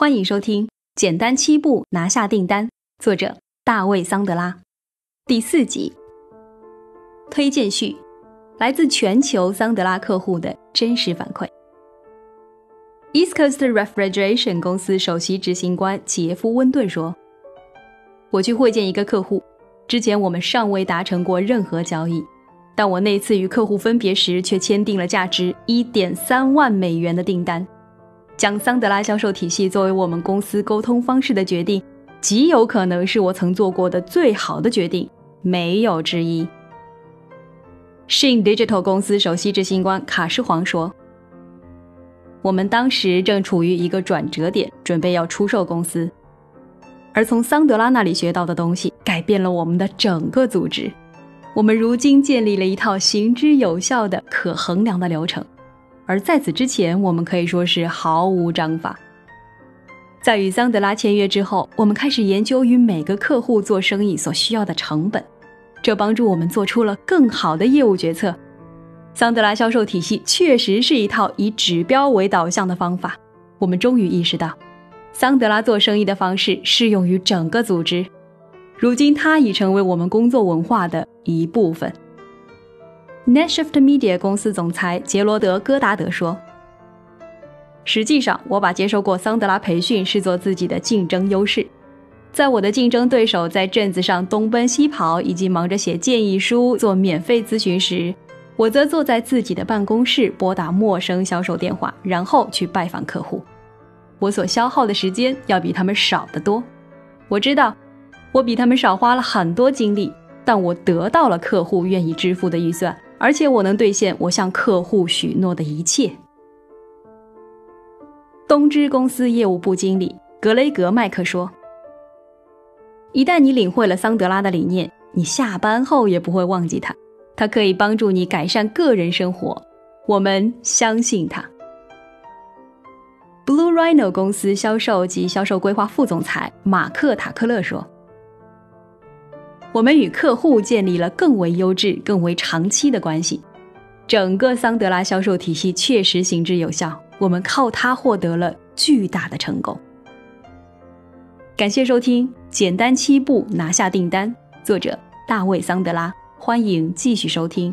欢迎收听《简单七步拿下订单》，作者大卫·桑德拉，第四集。推荐序，来自全球桑德拉客户的真实反馈。East Coast Refrigeration 公司首席执行官杰夫·温顿说：“我去会见一个客户，之前我们尚未达成过任何交易，但我那次与客户分别时，却签订了价值一点三万美元的订单。”将桑德拉销售体系作为我们公司沟通方式的决定，极有可能是我曾做过的最好的决定，没有之一。Shin Digital 公司首席执行官卡诗黄说：“我们当时正处于一个转折点，准备要出售公司，而从桑德拉那里学到的东西改变了我们的整个组织。我们如今建立了一套行之有效的、可衡量的流程。”而在此之前，我们可以说是毫无章法。在与桑德拉签约之后，我们开始研究与每个客户做生意所需要的成本，这帮助我们做出了更好的业务决策。桑德拉销售体系确实是一套以指标为导向的方法。我们终于意识到，桑德拉做生意的方式适用于整个组织。如今，它已成为我们工作文化的一部分。NetShift Media 公司总裁杰罗德·戈达德说：“实际上，我把接受过桑德拉培训视作自己的竞争优势。在我的竞争对手在镇子上东奔西跑，以及忙着写建议书、做免费咨询时，我则坐在自己的办公室拨打陌生销售电话，然后去拜访客户。我所消耗的时间要比他们少得多。我知道，我比他们少花了很多精力，但我得到了客户愿意支付的预算。”而且我能兑现我向客户许诺的一切。东芝公司业务部经理格雷格·麦克说：“一旦你领会了桑德拉的理念，你下班后也不会忘记它。它可以帮助你改善个人生活。我们相信它。” Blue Rhino 公司销售及销售规划副总裁马克·塔克勒说。我们与客户建立了更为优质、更为长期的关系。整个桑德拉销售体系确实行之有效，我们靠它获得了巨大的成功。感谢收听《简单七步拿下订单》，作者大卫·桑德拉。欢迎继续收听。